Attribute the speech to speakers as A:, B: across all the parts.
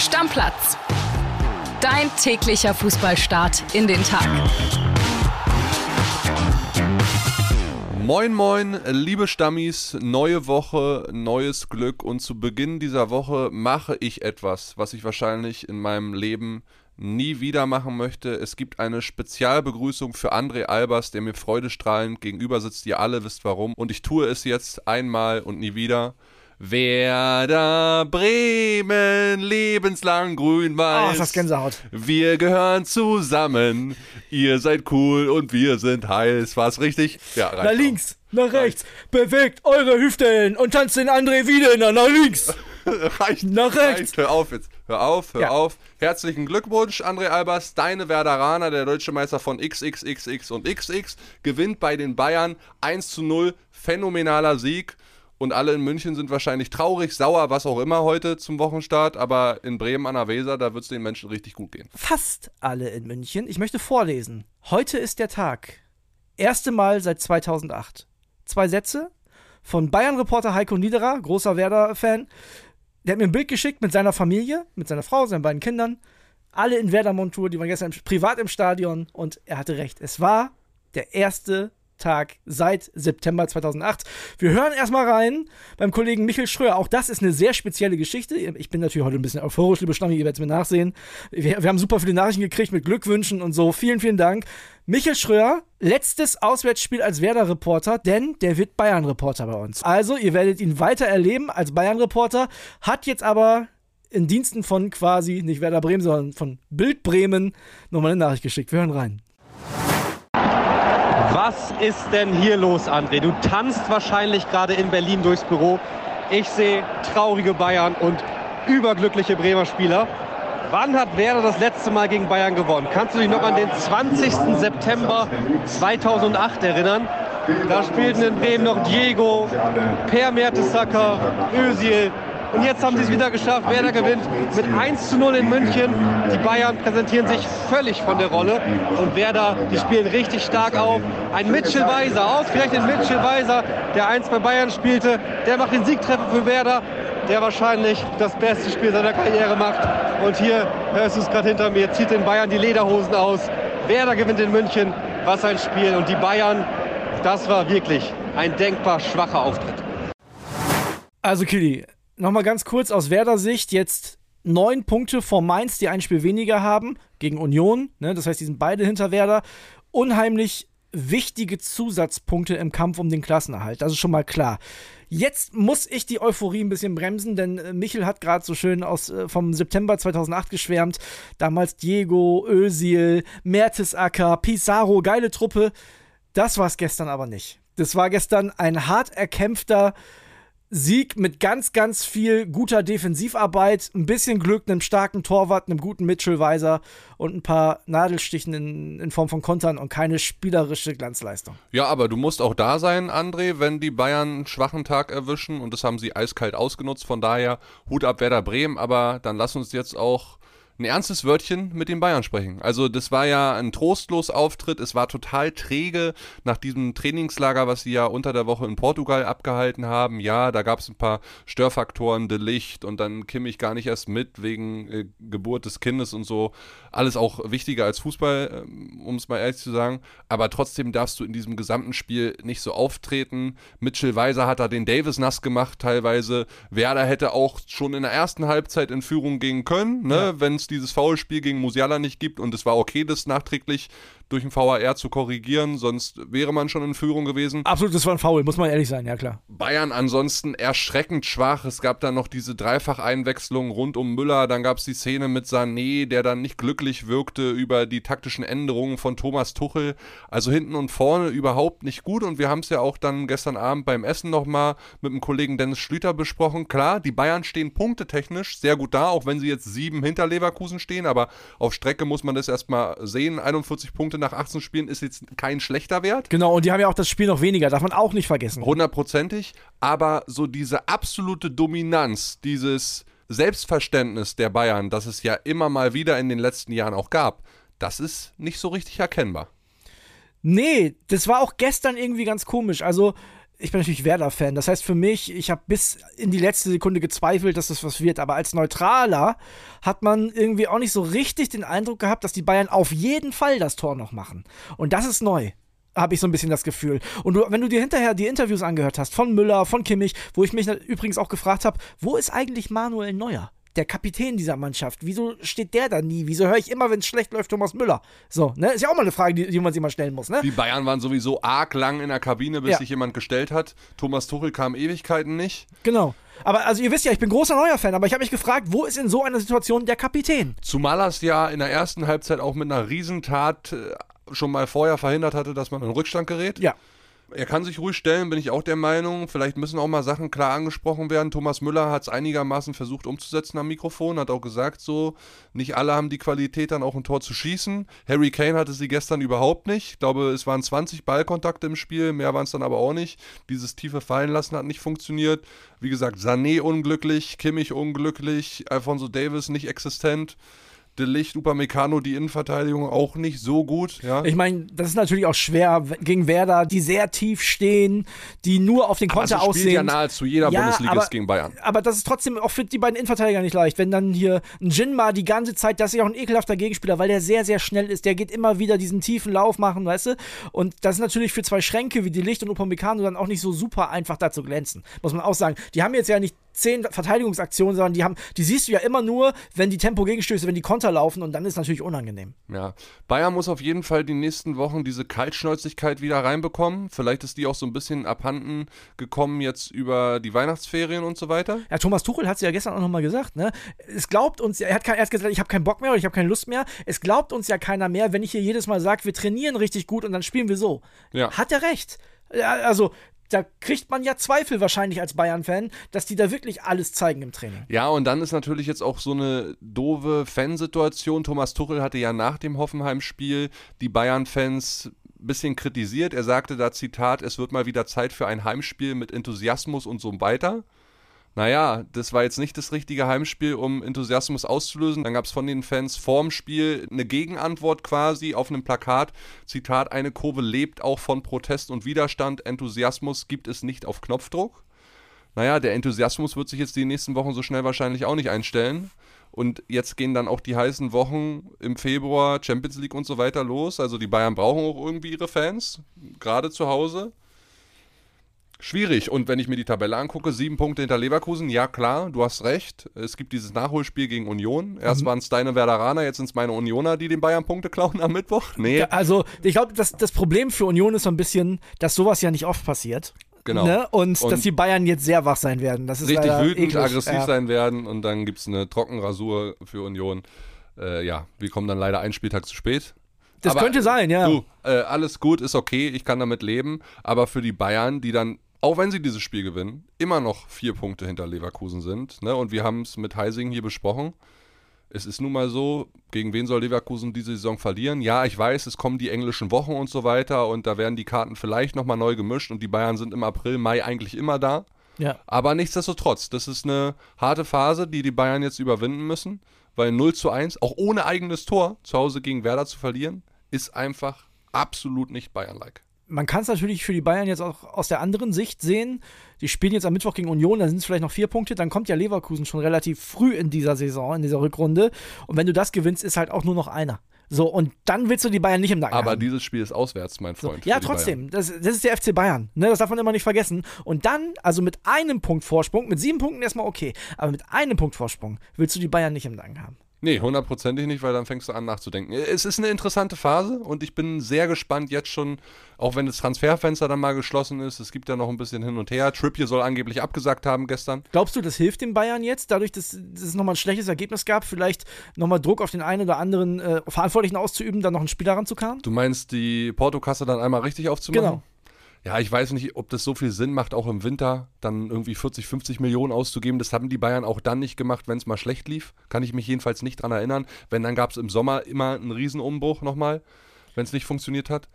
A: Stammplatz. Dein täglicher Fußballstart in den Tag.
B: Moin, moin, liebe Stammis, neue Woche, neues Glück und zu Beginn dieser Woche mache ich etwas, was ich wahrscheinlich in meinem Leben nie wieder machen möchte. Es gibt eine Spezialbegrüßung für André Albers, der mir freudestrahlend gegenüber sitzt. Ihr alle wisst warum. Und ich tue es jetzt einmal und nie wieder. Werder Bremen, lebenslang grün-weiß.
C: Oh, ist das Gänsehaut.
B: Wir gehören zusammen. Ihr seid cool und wir sind heiß. War's richtig?
C: Ja, reicht Nach links, nach rechts. Bewegt eure Hüften und tanzt den André wieder nach links.
B: reicht. Nach rechts. Reicht. Hör auf jetzt. Hör auf, hör ja. auf. Herzlichen Glückwunsch, André Albers. Deine Werderaner, der deutsche Meister von XXXX und XX, gewinnt bei den Bayern 1 zu 0. Phänomenaler Sieg und alle in München sind wahrscheinlich traurig, sauer, was auch immer heute zum Wochenstart, aber in Bremen an der Weser, da wird es den Menschen richtig gut gehen.
C: Fast alle in München. Ich möchte vorlesen. Heute ist der Tag. Erste Mal seit 2008. Zwei Sätze von Bayern-Reporter Heiko Niederer, großer Werder-Fan. Der hat mir ein Bild geschickt mit seiner Familie, mit seiner Frau, seinen beiden Kindern. Alle in Werder-Montur, die waren gestern privat im Stadion und er hatte recht. Es war der erste Tag seit September 2008. Wir hören erstmal rein beim Kollegen Michael Schröer. Auch das ist eine sehr spezielle Geschichte. Ich bin natürlich heute ein bisschen euphorisch, liebe Stammi, ihr werdet es mir nachsehen. Wir, wir, haben super viele Nachrichten gekriegt mit Glückwünschen und so. Vielen, vielen Dank. Michael Schröer, letztes Auswärtsspiel als Werder-Reporter, denn der wird Bayern-Reporter bei uns. Also, ihr werdet ihn weiter erleben als Bayern-Reporter, hat jetzt aber in Diensten von quasi, nicht Werder Bremen, sondern von Bild Bremen nochmal eine Nachricht geschickt. Wir hören rein.
D: Was ist denn hier los, André? Du tanzt wahrscheinlich gerade in Berlin durchs Büro. Ich sehe traurige Bayern und überglückliche Bremer Spieler. Wann hat Werder das letzte Mal gegen Bayern gewonnen? Kannst du dich noch an den 20. September 2008 erinnern? Da spielten in Bremen noch Diego, Per Mertesacker, Özil, und jetzt haben sie es wieder geschafft. Werder gewinnt mit 1 zu 0 in München. Die Bayern präsentieren sich völlig von der Rolle. Und Werder, die spielen richtig stark auf. Ein Mitchell Weiser, ausgerechnet Mitchell Weiser, der einst bei Bayern spielte, der macht den Siegtreffer für Werder der wahrscheinlich das beste Spiel seiner Karriere macht. Und hier hörst du es gerade hinter mir, zieht den Bayern die Lederhosen aus. Werder gewinnt in München. Was ein Spiel. Und die Bayern, das war wirklich ein denkbar schwacher Auftritt.
C: Also Kili, nochmal ganz kurz aus Werder-Sicht jetzt neun Punkte vor Mainz, die ein Spiel weniger haben gegen Union. Ne? Das heißt, die sind beide hinter Werder. Unheimlich wichtige Zusatzpunkte im Kampf um den Klassenerhalt. Das ist schon mal klar. Jetzt muss ich die Euphorie ein bisschen bremsen, denn äh, Michel hat gerade so schön aus, äh, vom September 2008 geschwärmt. Damals Diego, Özil, Mertesacker, Pizarro, geile Truppe. Das war es gestern aber nicht. Das war gestern ein hart erkämpfter Sieg mit ganz, ganz viel guter Defensivarbeit, ein bisschen Glück, einem starken Torwart, einem guten Mitchell-Weiser und ein paar Nadelstichen in, in, Form von Kontern und keine spielerische Glanzleistung.
B: Ja, aber du musst auch da sein, André, wenn die Bayern einen schwachen Tag erwischen und das haben sie eiskalt ausgenutzt. Von daher Hut ab Werder Bremen, aber dann lass uns jetzt auch ein ernstes Wörtchen mit den Bayern sprechen. Also das war ja ein trostlos Auftritt, es war total träge nach diesem Trainingslager, was sie ja unter der Woche in Portugal abgehalten haben. Ja, da gab es ein paar Störfaktoren, de Licht und dann Kimmich gar nicht erst mit wegen äh, Geburt des Kindes und so. Alles auch wichtiger als Fußball, äh, um es mal ehrlich zu sagen. Aber trotzdem darfst du in diesem gesamten Spiel nicht so auftreten. Mitchell Weiser hat da den Davis nass gemacht teilweise. Werder hätte auch schon in der ersten Halbzeit in Führung gehen können, ne, ja. wenn es dieses Foulspiel gegen Musiala nicht gibt und es war okay, das nachträglich durch den VAR zu korrigieren, sonst wäre man schon in Führung gewesen.
C: Absolut, das war ein Foul, muss man ehrlich sein, ja klar.
B: Bayern ansonsten erschreckend schwach. Es gab dann noch diese Dreifacheinwechslung rund um Müller, dann gab es die Szene mit Sané, der dann nicht glücklich wirkte über die taktischen Änderungen von Thomas Tuchel. Also hinten und vorne überhaupt nicht gut und wir haben es ja auch dann gestern Abend beim Essen nochmal mit dem Kollegen Dennis Schlüter besprochen. Klar, die Bayern stehen punktetechnisch sehr gut da, auch wenn sie jetzt sieben hinter Leverkusen stehen, aber auf Strecke muss man das erstmal sehen. 41 Punkte nach 18 Spielen ist jetzt kein schlechter Wert.
C: Genau, und die haben ja auch das Spiel noch weniger, darf man auch nicht vergessen.
B: Hundertprozentig, aber so diese absolute Dominanz, dieses Selbstverständnis der Bayern, das es ja immer mal wieder in den letzten Jahren auch gab, das ist nicht so richtig erkennbar.
C: Nee, das war auch gestern irgendwie ganz komisch. Also, ich bin natürlich Werder-Fan. Das heißt für mich, ich habe bis in die letzte Sekunde gezweifelt, dass das was wird. Aber als Neutraler hat man irgendwie auch nicht so richtig den Eindruck gehabt, dass die Bayern auf jeden Fall das Tor noch machen. Und das ist neu habe ich so ein bisschen das Gefühl. Und du, wenn du dir hinterher die Interviews angehört hast von Müller, von Kimmich, wo ich mich übrigens auch gefragt habe, wo ist eigentlich Manuel Neuer? Der Kapitän dieser Mannschaft. Wieso steht der da nie? Wieso höre ich immer, wenn es schlecht läuft, Thomas Müller? So, ne? Ist ja auch mal eine Frage, die, die man sich mal stellen muss, ne?
B: Die Bayern waren sowieso arg lang in der Kabine, bis ja. sich jemand gestellt hat. Thomas Tuchel kam Ewigkeiten nicht.
C: Genau. Aber also ihr wisst ja, ich bin großer Neuer-Fan, aber ich habe mich gefragt, wo ist in so einer Situation der Kapitän?
B: Zumal er es ja in der ersten Halbzeit auch mit einer Riesentat äh, schon mal vorher verhindert hatte, dass man in Rückstand gerät.
C: Ja.
B: Er kann sich ruhig stellen, bin ich auch der Meinung. Vielleicht müssen auch mal Sachen klar angesprochen werden. Thomas Müller hat es einigermaßen versucht umzusetzen am Mikrofon, hat auch gesagt, so, nicht alle haben die Qualität, dann auch ein Tor zu schießen. Harry Kane hatte sie gestern überhaupt nicht. Ich glaube, es waren 20 Ballkontakte im Spiel, mehr waren es dann aber auch nicht. Dieses tiefe Fallenlassen hat nicht funktioniert. Wie gesagt, Sané unglücklich, Kimmich unglücklich, Alfonso Davis nicht existent. De Licht, Upamecano, die Innenverteidigung auch nicht so gut. Ja.
C: Ich meine, das ist natürlich auch schwer gegen Werder, die sehr tief stehen, die nur auf den Konter aber aussehen. ja
B: nahezu jeder ja, Bundesligist aber, gegen Bayern.
C: Aber das ist trotzdem auch für die beiden Innenverteidiger nicht leicht. Wenn dann hier ein Jinma die ganze Zeit, das ist ja auch ein ekelhafter Gegenspieler, weil der sehr, sehr schnell ist. Der geht immer wieder diesen tiefen Lauf machen, weißt du? Und das ist natürlich für zwei Schränke wie die Licht und Upamecano dann auch nicht so super einfach da zu glänzen. Muss man auch sagen. Die haben jetzt ja nicht zehn Verteidigungsaktionen, sondern die haben, die siehst du ja immer nur, wenn die Tempo-Gegenstöße, wenn die Konter laufen und dann ist es natürlich unangenehm.
B: Ja, Bayern muss auf jeden Fall die nächsten Wochen diese Kaltschnäuzigkeit wieder reinbekommen. Vielleicht ist die auch so ein bisschen abhanden gekommen jetzt über die Weihnachtsferien und so weiter.
C: Ja, Thomas Tuchel hat es ja gestern auch nochmal gesagt, ne? Es glaubt uns, er hat, er hat gesagt, ich habe keinen Bock mehr oder ich habe keine Lust mehr. Es glaubt uns ja keiner mehr, wenn ich hier jedes Mal sage, wir trainieren richtig gut und dann spielen wir so.
B: Ja.
C: Hat er recht. Also da kriegt man ja Zweifel wahrscheinlich als Bayern-Fan, dass die da wirklich alles zeigen im Training.
B: Ja, und dann ist natürlich jetzt auch so eine doofe Fansituation. Thomas Tuchel hatte ja nach dem Hoffenheim-Spiel die Bayern-Fans bisschen kritisiert. Er sagte da Zitat, es wird mal wieder Zeit für ein Heimspiel mit Enthusiasmus und so weiter naja, das war jetzt nicht das richtige Heimspiel, um Enthusiasmus auszulösen. Dann gab es von den Fans vorm Spiel eine Gegenantwort quasi auf einem Plakat. Zitat, eine Kurve lebt auch von Protest und Widerstand. Enthusiasmus gibt es nicht auf Knopfdruck. Naja, der Enthusiasmus wird sich jetzt die nächsten Wochen so schnell wahrscheinlich auch nicht einstellen. Und jetzt gehen dann auch die heißen Wochen im Februar, Champions League und so weiter los. Also die Bayern brauchen auch irgendwie ihre Fans, gerade zu Hause. Schwierig. Und wenn ich mir die Tabelle angucke, sieben Punkte hinter Leverkusen, ja klar, du hast recht. Es gibt dieses Nachholspiel gegen Union. Erst mhm. waren es deine Werderaner, jetzt sind es meine Unioner, die den Bayern Punkte klauen am Mittwoch. Nee.
C: Also, ich glaube, das, das Problem für Union ist so ein bisschen, dass sowas ja nicht oft passiert.
B: Genau.
C: Ne? Und, und, dass die Bayern jetzt sehr wach sein werden. Das ist
B: richtig wütend, eklig. aggressiv ja. sein werden und dann gibt es eine Trockenrasur für Union. Äh, ja, wir kommen dann leider einen Spieltag zu spät.
C: Das aber, könnte sein, ja.
B: Du, äh, alles gut, ist okay, ich kann damit leben. Aber für die Bayern, die dann auch wenn sie dieses Spiel gewinnen, immer noch vier Punkte hinter Leverkusen sind. Ne? Und wir haben es mit Heising hier besprochen. Es ist nun mal so, gegen wen soll Leverkusen diese Saison verlieren? Ja, ich weiß, es kommen die englischen Wochen und so weiter und da werden die Karten vielleicht nochmal neu gemischt und die Bayern sind im April, Mai eigentlich immer da.
C: Ja.
B: Aber nichtsdestotrotz, das ist eine harte Phase, die die Bayern jetzt überwinden müssen, weil 0 zu 1, auch ohne eigenes Tor zu Hause gegen Werder zu verlieren, ist einfach absolut nicht Bayern-like
C: man kann es natürlich für die Bayern jetzt auch aus der anderen Sicht sehen. Die spielen jetzt am Mittwoch gegen Union, da sind es vielleicht noch vier Punkte. Dann kommt ja Leverkusen schon relativ früh in dieser Saison, in dieser Rückrunde. Und wenn du das gewinnst, ist halt auch nur noch einer. So, und dann willst du die Bayern nicht im Nacken
B: Aber
C: haben.
B: dieses Spiel ist auswärts, mein Freund.
C: So, ja, trotzdem. Das, das, ist der FC Bayern. Ne, das darf man immer nicht vergessen. Und dann, also mit einem Punkt Vorsprung, mit sieben Punkten erstmal okay, aber mit einem Punkt Vorsprung willst du die Bayern nicht im Nacken haben.
B: Nee, hundertprozentig nicht, weil dann fängst du an nachzudenken. Es ist eine interessante Phase und ich bin sehr gespannt jetzt schon, auch wenn das Transferfenster dann mal geschlossen ist. Es gibt ja noch ein bisschen hin und her. Trippier soll angeblich abgesagt haben gestern.
C: Glaubst du, das hilft den Bayern jetzt, dadurch, dass, dass es nochmal ein schlechtes Ergebnis gab, vielleicht nochmal Druck auf den einen oder anderen äh, Verantwortlichen auszuüben, dann noch einen Spieler ranzukamen?
B: Du meinst, die Portokasse dann einmal richtig aufzumachen?
C: Genau
B: ja, ich weiß nicht, ob das so viel Sinn macht, auch im Winter dann irgendwie 40, 50 Millionen auszugeben. Das haben die Bayern auch dann nicht gemacht, wenn es mal schlecht lief. Kann ich mich jedenfalls nicht dran erinnern. Wenn, dann gab es im Sommer immer einen Riesenumbruch nochmal, wenn es nicht funktioniert hat.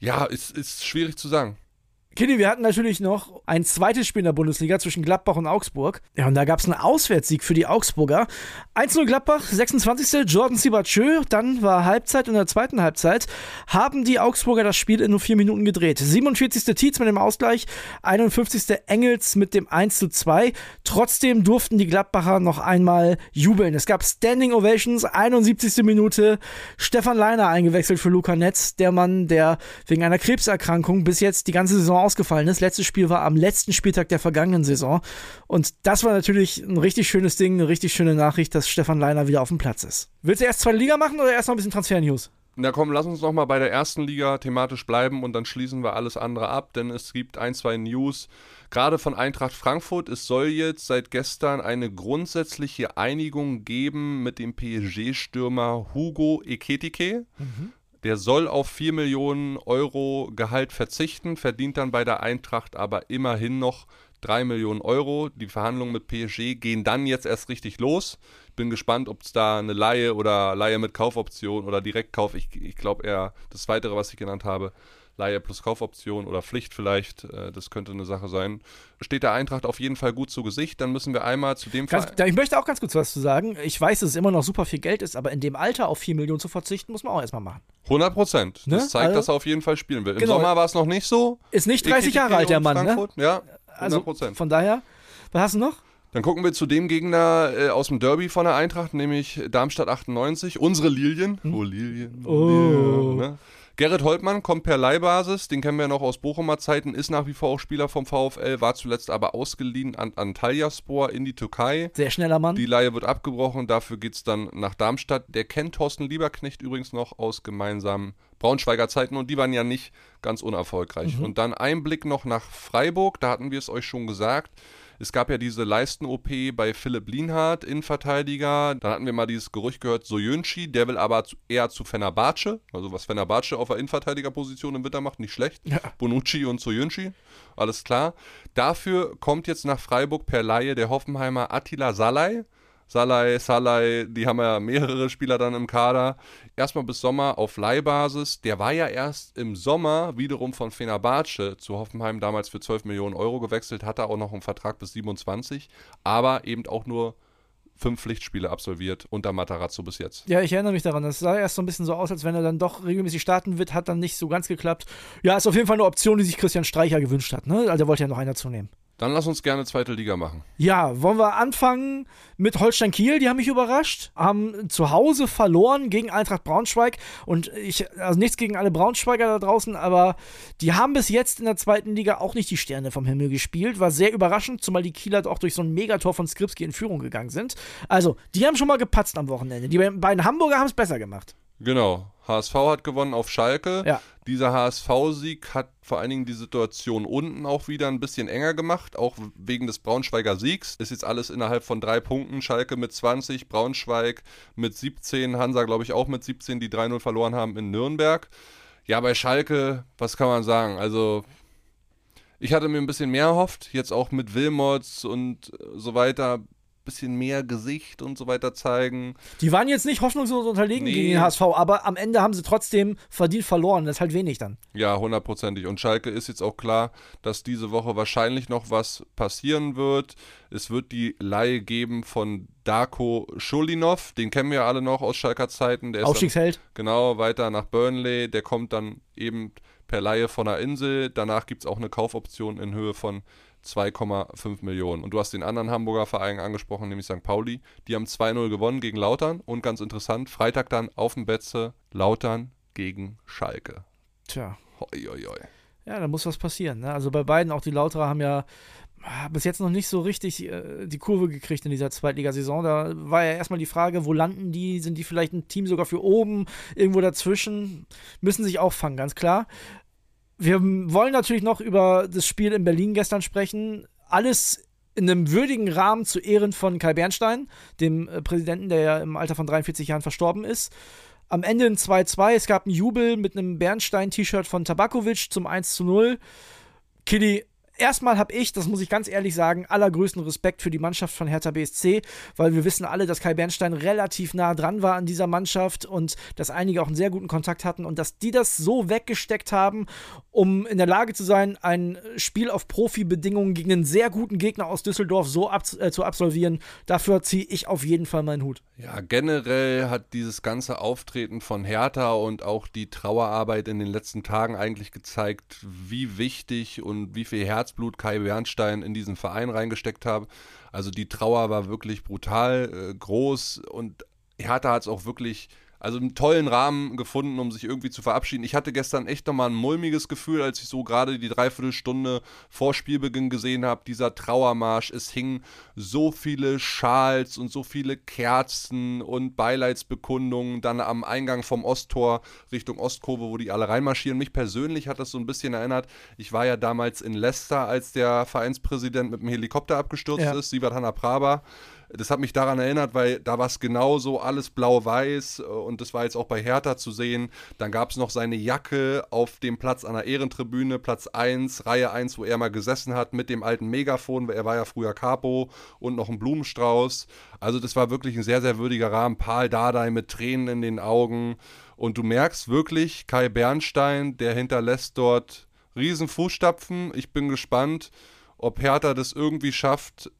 B: Ja, ist, ist schwierig zu sagen.
C: Kitty, wir hatten natürlich noch ein zweites Spiel in der Bundesliga zwischen Gladbach und Augsburg. Ja, und da gab es einen Auswärtssieg für die Augsburger. 1-0 Gladbach, 26. Jordan Sibachö. Dann war Halbzeit in der zweiten Halbzeit haben die Augsburger das Spiel in nur vier Minuten gedreht. 47. Tietz mit dem Ausgleich, 51. Engels mit dem 1-2. Trotzdem durften die Gladbacher noch einmal jubeln. Es gab Standing Ovations, 71. Minute. Stefan Leiner eingewechselt für Luca Netz, der Mann, der wegen einer Krebserkrankung bis jetzt die ganze Saison ausgefallen ist. Letztes Spiel war am letzten Spieltag der vergangenen Saison. Und das war natürlich ein richtig schönes Ding, eine richtig schöne Nachricht, dass Stefan Leiner wieder auf dem Platz ist. Willst du erst zweite Liga machen oder erst noch ein bisschen Transfer-News?
B: Na komm, lass uns noch mal bei der ersten Liga thematisch bleiben und dann schließen wir alles andere ab, denn es gibt ein, zwei News, gerade von Eintracht Frankfurt. Es soll jetzt seit gestern eine grundsätzliche Einigung geben mit dem PSG-Stürmer Hugo Eketike. Mhm. Der soll auf 4 Millionen Euro Gehalt verzichten, verdient dann bei der Eintracht aber immerhin noch 3 Millionen Euro. Die Verhandlungen mit PSG gehen dann jetzt erst richtig los. Bin gespannt, ob es da eine Laie oder Laie mit Kaufoption oder Direktkauf, ich, ich glaube eher das Weitere, was ich genannt habe, Laie plus Kaufoption oder Pflicht vielleicht, äh, das könnte eine Sache sein. Steht der Eintracht auf jeden Fall gut zu Gesicht, dann müssen wir einmal zu dem
C: Fall. Ich möchte auch ganz kurz was zu sagen. Ich weiß, dass es immer noch super viel Geld ist, aber in dem Alter auf 4 Millionen zu verzichten, muss man auch erstmal machen.
B: 100 Prozent. Ne? Das zeigt, also, dass er auf jeden Fall spielen will. Im
C: genau.
B: Sommer war es noch nicht so.
C: Ist nicht 30 Jahre alt, der Mann, ne?
B: Ja, 100 Prozent.
C: Also, von daher, was hast du noch?
B: Dann gucken wir zu dem Gegner äh, aus dem Derby von der Eintracht, nämlich Darmstadt 98, unsere Lilien.
C: Hm?
B: Oh, Lilien.
C: Oh.
B: Lilien ne? Gerrit Holtmann kommt per Leihbasis, den kennen wir ja noch aus Bochumer Zeiten, ist nach wie vor auch Spieler vom VfL, war zuletzt aber ausgeliehen an Antalyaspor in die Türkei.
C: Sehr schneller Mann.
B: Die Leihe wird abgebrochen, dafür geht es dann nach Darmstadt. Der kennt Thorsten Lieberknecht übrigens noch aus gemeinsamen Braunschweiger Zeiten und die waren ja nicht ganz unerfolgreich. Mhm. Und dann ein Blick noch nach Freiburg, da hatten wir es euch schon gesagt. Es gab ja diese Leisten-OP bei Philipp Lienhardt, Innenverteidiger. Dann hatten wir mal dieses Gerücht gehört, Soyunchi, der will aber eher zu Fenerbahce. Also was Fenerbahce auf der Innenverteidigerposition im Winter macht, nicht schlecht. Ja. Bonucci und Soyunchi, alles klar. Dafür kommt jetzt nach Freiburg per Laie der Hoffenheimer Attila Salai. Salai, Salai, die haben ja mehrere Spieler dann im Kader. Erstmal bis Sommer auf Leihbasis. Der war ja erst im Sommer wiederum von Fenerbahce zu Hoffenheim damals für 12 Millionen Euro gewechselt, hatte auch noch einen Vertrag bis 27, aber eben auch nur fünf Pflichtspiele absolviert unter Matarazzo bis jetzt.
C: Ja, ich erinnere mich daran. Das sah erst so ein bisschen so aus, als wenn er dann doch regelmäßig starten wird, hat dann nicht so ganz geklappt. Ja, ist auf jeden Fall eine Option, die sich Christian Streicher gewünscht hat. Ne? Also er wollte ja noch einer zunehmen.
B: Dann lass uns gerne zweite Liga machen.
C: Ja, wollen wir anfangen mit Holstein Kiel? Die haben mich überrascht, haben zu Hause verloren gegen Eintracht Braunschweig und ich, also nichts gegen alle Braunschweiger da draußen, aber die haben bis jetzt in der zweiten Liga auch nicht die Sterne vom Himmel gespielt. War sehr überraschend, zumal die Kieler auch durch so ein Megator von Skripski in Führung gegangen sind. Also, die haben schon mal gepatzt am Wochenende. Die beiden Hamburger haben es besser gemacht.
B: Genau. HSV hat gewonnen auf Schalke.
C: Ja.
B: Dieser HSV-Sieg hat vor allen Dingen die Situation unten auch wieder ein bisschen enger gemacht, auch wegen des Braunschweiger Siegs. Ist jetzt alles innerhalb von drei Punkten. Schalke mit 20, Braunschweig mit 17, Hansa glaube ich auch mit 17, die 3-0 verloren haben in Nürnberg. Ja, bei Schalke, was kann man sagen? Also ich hatte mir ein bisschen mehr erhofft, jetzt auch mit Wilmots und so weiter bisschen mehr Gesicht und so weiter zeigen.
C: Die waren jetzt nicht hoffnungslos unterlegen nee. gegen den HSV, aber am Ende haben sie trotzdem verdient verloren. Das ist halt wenig dann.
B: Ja, hundertprozentig. Und Schalke ist jetzt auch klar, dass diese Woche wahrscheinlich noch was passieren wird. Es wird die Laie geben von Darko Schulinov, den kennen wir alle noch aus Schalker Zeiten.
C: Der Aufstiegsheld.
B: Dann, genau, weiter nach Burnley. Der kommt dann eben per Laie von der Insel. Danach gibt es auch eine Kaufoption in Höhe von 2,5 Millionen. Und du hast den anderen Hamburger Verein angesprochen, nämlich St. Pauli. Die haben 2-0 gewonnen gegen Lautern und ganz interessant, Freitag dann auf dem Betze Lautern gegen Schalke.
C: Tja.
B: Hoi, hoi, hoi.
C: Ja, da muss was passieren. Ne? Also bei beiden, auch die Lauterer haben ja ah, bis jetzt noch nicht so richtig äh, die Kurve gekriegt in dieser Zweitligasaison. Da war ja erstmal die Frage, wo landen die? Sind die vielleicht ein Team sogar für oben? Irgendwo dazwischen? Müssen sich auch fangen, ganz klar. Wir wollen natürlich noch über das Spiel in Berlin gestern sprechen. Alles in einem würdigen Rahmen zu Ehren von Kai Bernstein, dem äh, Präsidenten, der ja im Alter von 43 Jahren verstorben ist. Am Ende ein 2-2. Es gab einen Jubel mit einem Bernstein-T-Shirt von Tabakovic zum 1 0. Erstmal habe ich, das muss ich ganz ehrlich sagen, allergrößten Respekt für die Mannschaft von Hertha BSC, weil wir wissen alle, dass Kai Bernstein relativ nah dran war an dieser Mannschaft und dass einige auch einen sehr guten Kontakt hatten und dass die das so weggesteckt haben, um in der Lage zu sein, ein Spiel auf Profibedingungen gegen einen sehr guten Gegner aus Düsseldorf so ab, äh, zu absolvieren. Dafür ziehe ich auf jeden Fall meinen Hut.
B: Ja, generell hat dieses ganze Auftreten von Hertha und auch die Trauerarbeit in den letzten Tagen eigentlich gezeigt, wie wichtig und wie viel Herz Herzblut Kai Bernstein in diesen Verein reingesteckt habe. Also die Trauer war wirklich brutal äh, groß und Hertha hat es auch wirklich also einen tollen Rahmen gefunden, um sich irgendwie zu verabschieden. Ich hatte gestern echt nochmal ein mulmiges Gefühl, als ich so gerade die Dreiviertelstunde vor Spielbeginn gesehen habe. Dieser Trauermarsch, es hingen so viele Schals und so viele Kerzen und Beileidsbekundungen dann am Eingang vom Osttor Richtung Ostkurve, wo die alle reinmarschieren. Mich persönlich hat das so ein bisschen erinnert. Ich war ja damals in Leicester, als der Vereinspräsident mit dem Helikopter abgestürzt ja. ist, Sivat Hanna Praba. Das hat mich daran erinnert, weil da war es genauso, alles blau-weiß und das war jetzt auch bei Hertha zu sehen. Dann gab es noch seine Jacke auf dem Platz an der Ehrentribüne, Platz 1, Reihe 1, wo er mal gesessen hat mit dem alten Megafon, weil er war ja früher Capo und noch ein Blumenstrauß. Also das war wirklich ein sehr, sehr würdiger Rahmen. Paul Dardai mit Tränen in den Augen und du merkst wirklich, Kai Bernstein, der hinterlässt dort riesen Fußstapfen. Ich bin gespannt, ob Hertha das irgendwie schafft,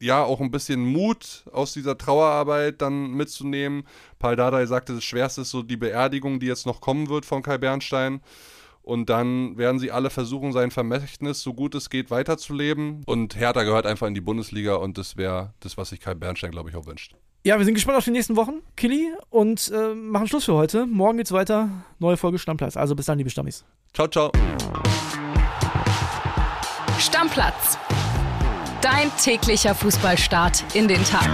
B: ja auch ein bisschen Mut aus dieser Trauerarbeit dann mitzunehmen. Paul Dardai sagte, das Schwerste ist so die Beerdigung, die jetzt noch kommen wird von Kai Bernstein. Und dann werden sie alle versuchen, sein Vermächtnis so gut es geht weiterzuleben. Und Hertha gehört einfach in die Bundesliga und das wäre das, was sich Kai Bernstein, glaube ich, auch wünscht.
C: Ja, wir sind gespannt auf die nächsten Wochen, Killy, und äh, machen Schluss für heute. Morgen geht's weiter. Neue Folge Stammplatz. Also bis dann, liebe Stammis.
B: Ciao, ciao.
A: Stammplatz Dein täglicher Fußballstart in den Tag.